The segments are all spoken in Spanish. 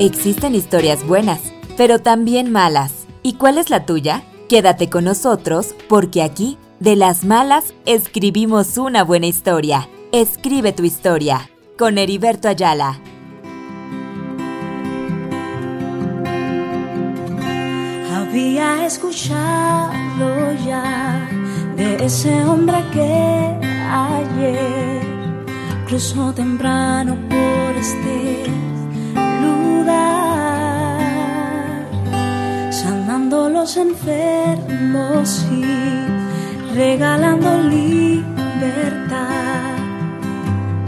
Existen historias buenas, pero también malas. ¿Y cuál es la tuya? Quédate con nosotros porque aquí, de las malas, escribimos una buena historia. Escribe tu historia con Heriberto Ayala. Había escuchado ya de ese hombre que ayer cruzó temprano por este los enfermos y regalando libertad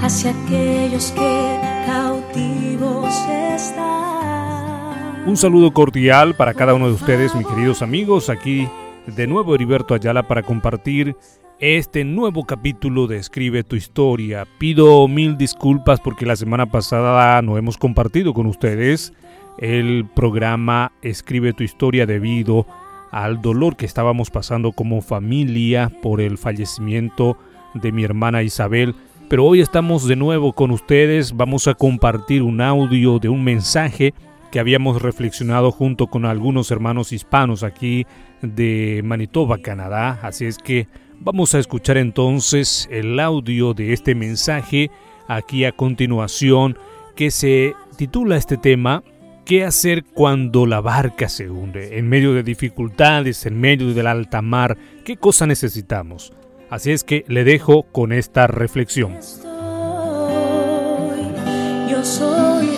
hacia aquellos que cautivos están. Un saludo cordial para cada uno de ustedes, mis queridos amigos, aquí de nuevo Heriberto Ayala para compartir este nuevo capítulo de Escribe tu historia. Pido mil disculpas porque la semana pasada no hemos compartido con ustedes el programa Escribe tu historia debido al dolor que estábamos pasando como familia por el fallecimiento de mi hermana Isabel. Pero hoy estamos de nuevo con ustedes, vamos a compartir un audio de un mensaje que habíamos reflexionado junto con algunos hermanos hispanos aquí de Manitoba, Canadá. Así es que Vamos a escuchar entonces el audio de este mensaje aquí a continuación que se titula este tema ¿Qué hacer cuando la barca se hunde? En medio de dificultades, en medio del alta mar, ¿qué cosa necesitamos? Así es que le dejo con esta reflexión. yo soy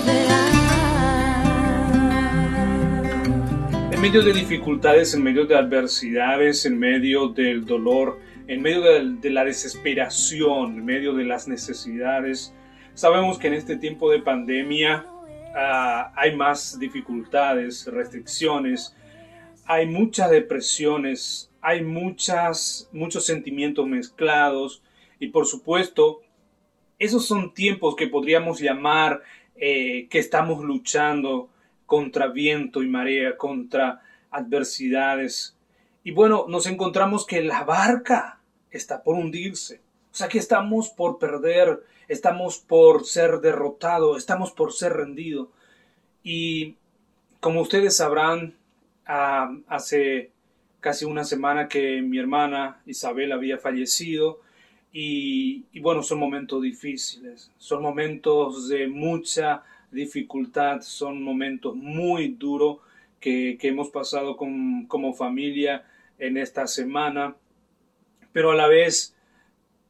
En medio de dificultades, en medio de adversidades, en medio del dolor, en medio de, la desesperación, en medio de las necesidades. Sabemos que en este tiempo de pandemia ah, hay más dificultades, restricciones, hay muchas depresiones, hay muchas, muchos sentimientos mezclados y por supuesto, esos son tiempos que podríamos llamar eh, que estamos luchando contra viento y marea, contra adversidades. Y bueno, nos encontramos que la barca está por hundirse. Sea que estamos por perder, estamos por ser derrotado, estamos por ser rendido. Y como ustedes sabrán, ah, hace casi una semana que mi hermana Isabel había fallecido y, bueno, son momentos difíciles, son momentos de mucha dificultad, son momentos muy duros que, hemos pasado como familia en esta semana pero a la vez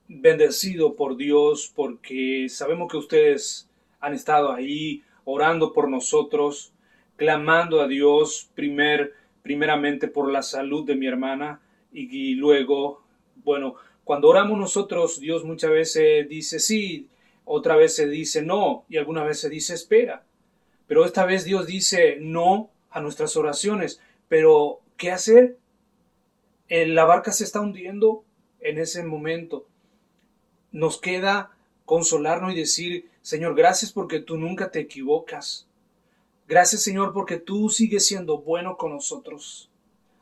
bendecido por Dios porque sabemos que ustedes han estado ahí orando por nosotros, clamando a Dios primer, primeramente por la salud de mi hermana y, luego, bueno, cuando oramos nosotros, Dios muchas veces dice sí, otra vez se dice no y alguna vez se dice espera. Pero esta vez Dios dice no a nuestras oraciones. Pero, ¿qué hacer? La barca se está hundiendo, en ese momento. Nos queda consolarnos y decir, Señor, gracias porque tú nunca te equivocas. Gracias, Señor, porque tú sigues siendo bueno con nosotros.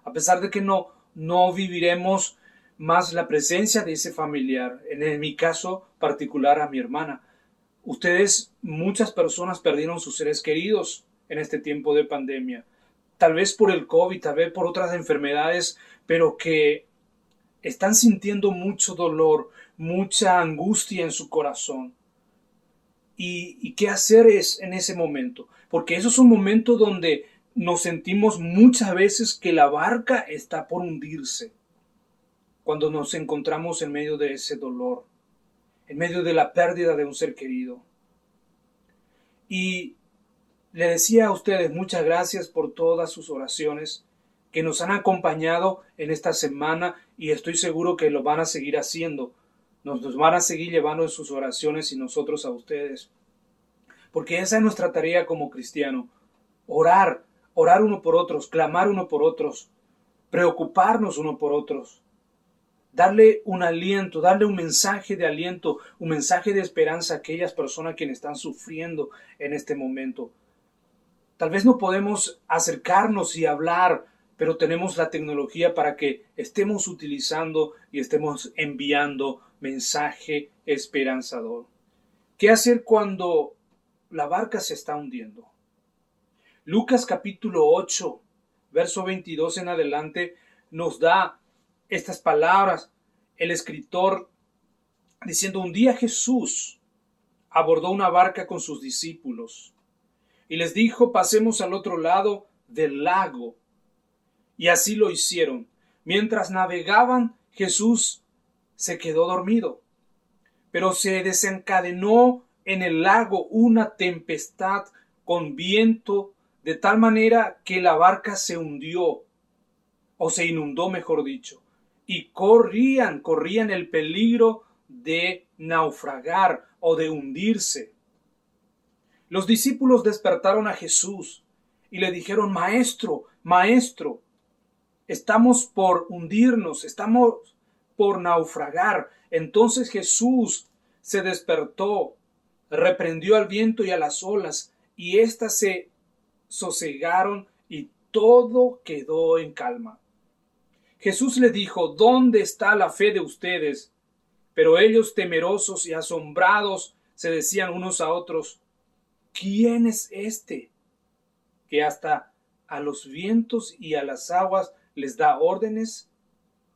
A pesar de que no, no viviremos más la presencia de ese familiar, en mi caso particular a mi hermana. Ustedes, muchas personas perdieron sus seres queridos en este tiempo de pandemia, tal vez por el COVID, tal vez por otras enfermedades, pero que están sintiendo mucho dolor, mucha angustia en su corazón. ¿Y, qué hacer es en ese momento? Porque eso es un momento donde nos sentimos muchas veces que la barca está por hundirse. Cuando nos encontramos en medio de ese dolor, en medio de la pérdida de un ser querido. Y le decía a ustedes muchas gracias por todas sus oraciones que nos han acompañado en esta semana y estoy seguro que lo van a seguir haciendo. Nos, van a seguir llevando en sus oraciones y nosotros a ustedes. Porque esa es nuestra tarea como cristiano. Orar, orar uno por otros, clamar uno por otros, preocuparnos uno por otros. Darle un aliento, darle un mensaje de aliento, un mensaje de esperanza a aquellas personas que están sufriendo en este momento. Tal vez no podemos acercarnos y hablar pero tenemos la tecnología para que estemos utilizando y estemos enviando mensaje esperanzador. ¿Qué hacer cuando la barca se está hundiendo? Lucas capítulo 8, verso 22 en adelante, nos da estas palabras. El escritor diciendo, un día Jesús abordó una barca con sus discípulos y les dijo, pasemos al otro lado del lago. Y así lo hicieron. Mientras navegaban, Jesús se quedó dormido. Pero se desencadenó en el lago una tempestad con viento de tal manera que la barca se hundió, o se inundó, mejor dicho, y corrían, corrían el peligro de naufragar o de hundirse. Los discípulos despertaron a Jesús y le dijeron, Maestro, Maestro, estamos por hundirnos, estamos por naufragar. Entonces Jesús se despertó, reprendió al viento y a las olas, y éstas se sosegaron y todo quedó en calma. Jesús le dijo, ¿dónde está la fe de ustedes? Pero ellos, temerosos y asombrados, se decían unos a otros, ¿quién es este que hasta a los vientos y a las aguas les da órdenes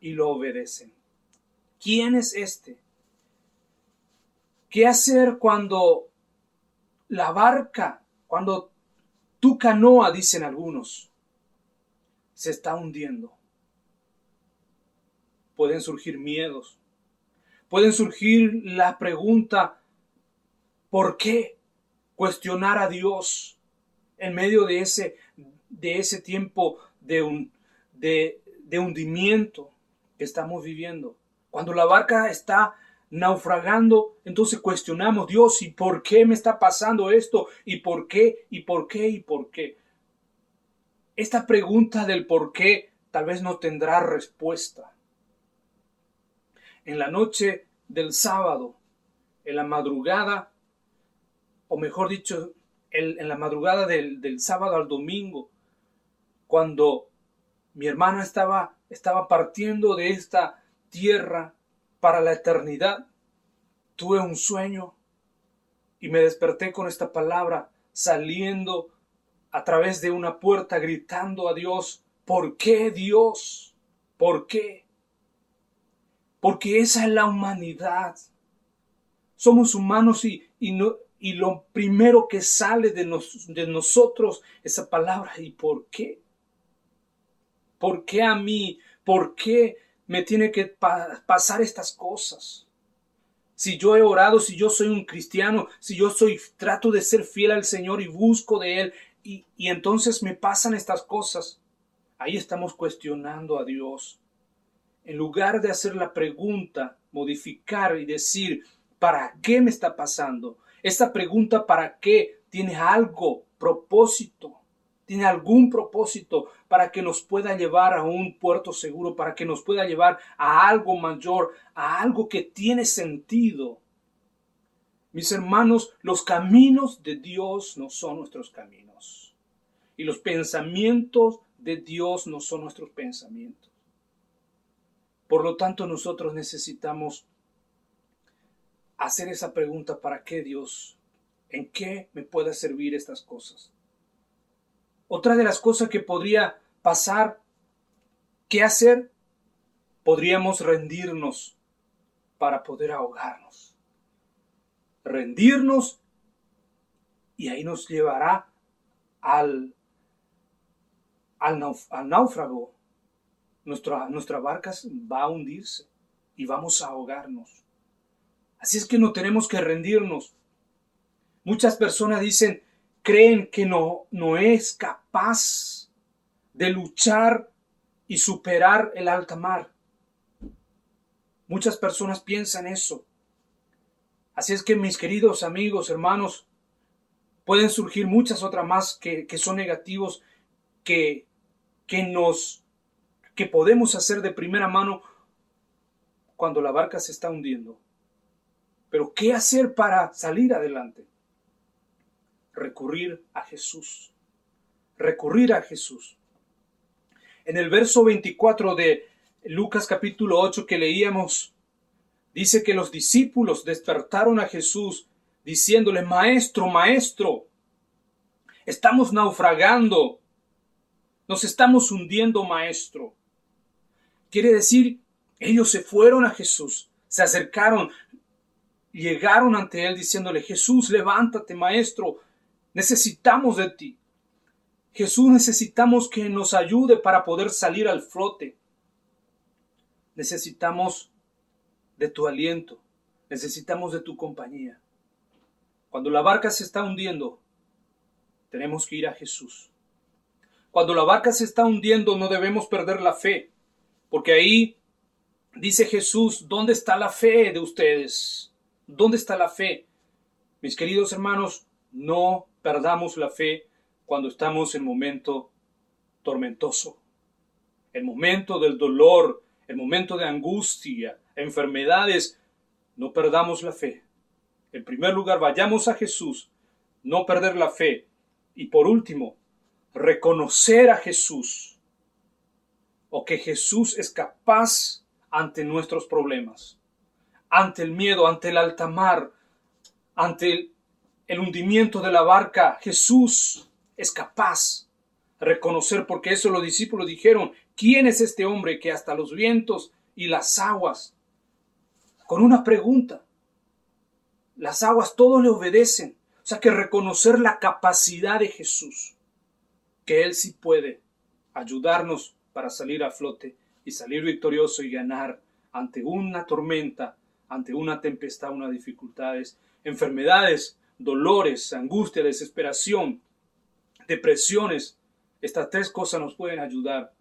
y lo obedecen? ¿Quién es este? ¿Qué hacer cuando la barca, cuando tu canoa, dicen algunos, se está hundiendo? Pueden surgir miedos, pueden surgir la pregunta, ¿por qué cuestionar a Dios en medio de ese, de ese tiempo de, un, de, de hundimiento que estamos viviendo? Cuando la barca está naufragando, entonces cuestionamos, Dios, ¿y por qué me está pasando esto? ¿Y por qué? ¿Y por qué? ¿Y por qué? Esta pregunta del por qué tal vez no tendrá respuesta. En la noche del sábado, en la madrugada, o mejor dicho, en la madrugada del, sábado al domingo, cuando mi hermana estaba, estaba partiendo de esta tierra para la eternidad. Tuve un sueño y me desperté con esta palabra saliendo a través de una puerta gritando a Dios, ¿por qué Dios? ¿Por qué? Porque esa es la humanidad. Somos humanos y, y, no, y lo primero que sale de, nos, de nosotros, esa palabra, ¿y por qué? ¿Por qué a mí? ¿Por qué me tiene que pasar estas cosas. Si yo he orado, si yo soy un cristiano, si yo soy, trato de ser fiel al Señor y busco de Él, y, y entonces me pasan estas cosas, ahí estamos cuestionando a Dios. En lugar de hacer la pregunta, modificar y decir, ¿para qué me está pasando? Esta pregunta, ¿para qué? Tiene algo, propósito tiene algún propósito para que nos pueda llevar a un puerto seguro, para que nos pueda llevar a algo mayor, a algo que tiene sentido. Mis hermanos, los caminos de Dios no son nuestros caminos. Y los pensamientos de Dios no son nuestros pensamientos. Por lo tanto, nosotros necesitamos hacer esa pregunta, ¿para qué Dios? ¿En qué me puede servir estas cosas? Otra de las cosas que podría pasar, ¿qué hacer? Podríamos rendirnos para poder ahogarnos. Rendirnos y ahí nos llevará al, al, náufrago. Nuestra, nuestra barca va a hundirse y vamos a ahogarnos. Así es que no tenemos que rendirnos. Muchas personas dicen, creen que no, no es capaz de luchar y superar el alta mar. Muchas personas piensan eso. Así es que mis queridos amigos, hermanos, pueden surgir muchas otras más que, que son negativos que, que nos que podemos hacer de primera mano cuando la barca se está hundiendo. Pero ¿qué hacer para salir adelante? Recurrir a Jesús. Recurrir a Jesús. En el verso 24 de Lucas capítulo 8 que leíamos, dice que los discípulos despertaron a Jesús diciéndole, Maestro, Maestro, Estamos naufragando. Nos estamos hundiendo, maestro. Quiere decir, ellos se fueron a Jesús, se acercaron, llegaron ante él diciéndole, Jesús, levántate, maestro, necesitamos de ti. Jesús, necesitamos que nos ayude para poder salir al flote. Necesitamos de tu aliento, necesitamos de tu compañía. Cuando la barca se está hundiendo, tenemos que ir a Jesús. Cuando la barca se está hundiendo, no debemos perder la fe, porque ahí dice Jesús, ¿dónde está la fe de ustedes? ¿Dónde está la fe? Mis queridos hermanos, no perdamos la fe cuando estamos en momento tormentoso, el momento del dolor, el momento de angustia, enfermedades, no perdamos la fe. En primer lugar, vayamos a Jesús, no perder la fe. Y por último, reconocer a Jesús o que Jesús es capaz ante nuestros problemas, ante el miedo, ante el alta mar, ante el hundimiento de la barca. Jesús es capaz de reconocer, porque eso los discípulos dijeron, ¿quién es este hombre que hasta los vientos y las aguas, con una pregunta, las aguas todos le obedecen? O sea que reconocer la capacidad de Jesús, que Él sí puede ayudarnos para salir a flote y salir victorioso y ganar ante una tormenta, ante una tempestad, unas dificultades, enfermedades, dolores, angustia, desesperación, depresiones. Estas tres cosas nos pueden ayudar.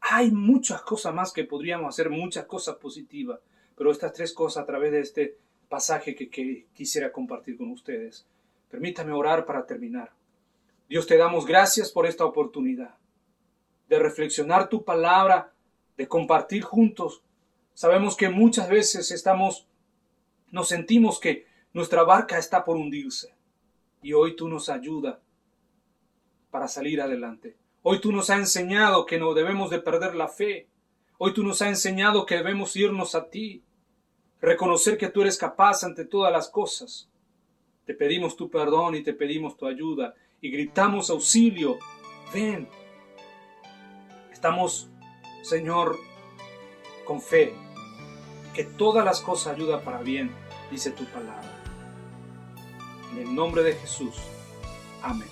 Hay muchas cosas más que podríamos hacer, muchas cosas positivas, pero estas tres cosas a través de este pasaje que, quisiera compartir con ustedes. Permítame orar para terminar. Dios te damos gracias por esta oportunidad de reflexionar tu palabra, de compartir juntos. Sabemos que muchas veces estamos, nos sentimos que nuestra barca está por hundirse y hoy tú nos ayudas para salir adelante. Hoy tú nos has enseñado que no debemos de perder la fe. Hoy tú nos has enseñado que debemos irnos a ti, reconocer que tú eres capaz ante todas las cosas. Te pedimos tu perdón y te pedimos tu ayuda y gritamos auxilio. Ven. Estamos, Señor, con fe, que todas las cosas ayudan para bien, dice tu palabra. En el nombre de Jesús. Amén.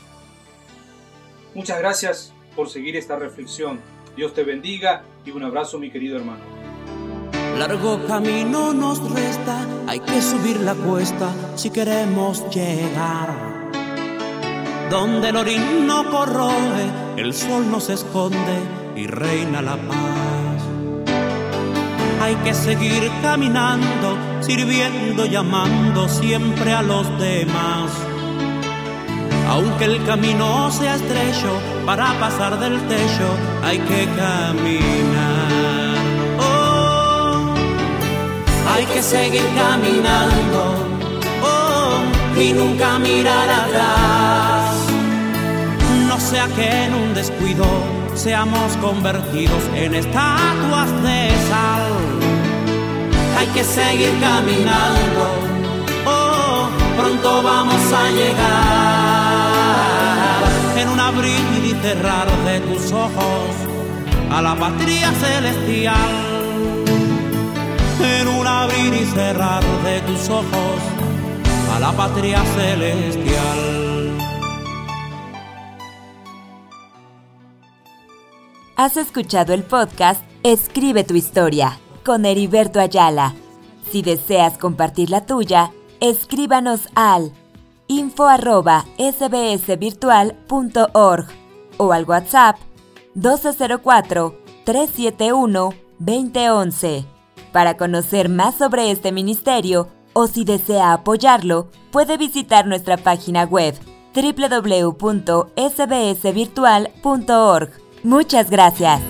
Muchas gracias por seguir esta reflexión. Dios te bendiga y un abrazo mi querido hermano. Largo camino nos resta, hay que subir la cuesta si queremos llegar. Donde el orín no corroe, el sol nos esconde y reina la paz. Hay que seguir caminando, sirviendo y amando siempre a los demás aunque el camino sea estrecho, para pasar del techo hay que caminar. Oh, hay que seguir caminando oh, y nunca mirar atrás. No sea que en un descuido seamos convertidos en estatuas de sal. Hay que seguir caminando, oh, pronto vamos a llegar en un abrir y cerrar de tus ojos a la patria celestial. En un abrir y cerrar de tus ojos a la patria celestial. Has escuchado el podcast Escribe tu historia con Heriberto Ayala. Si deseas compartir la tuya, escríbanos al info sbsvirtual.org o al WhatsApp 1204-371-2011. Para conocer más sobre este ministerio o si desea apoyarlo, puede visitar nuestra página web www.sbsvirtual.org. Muchas gracias.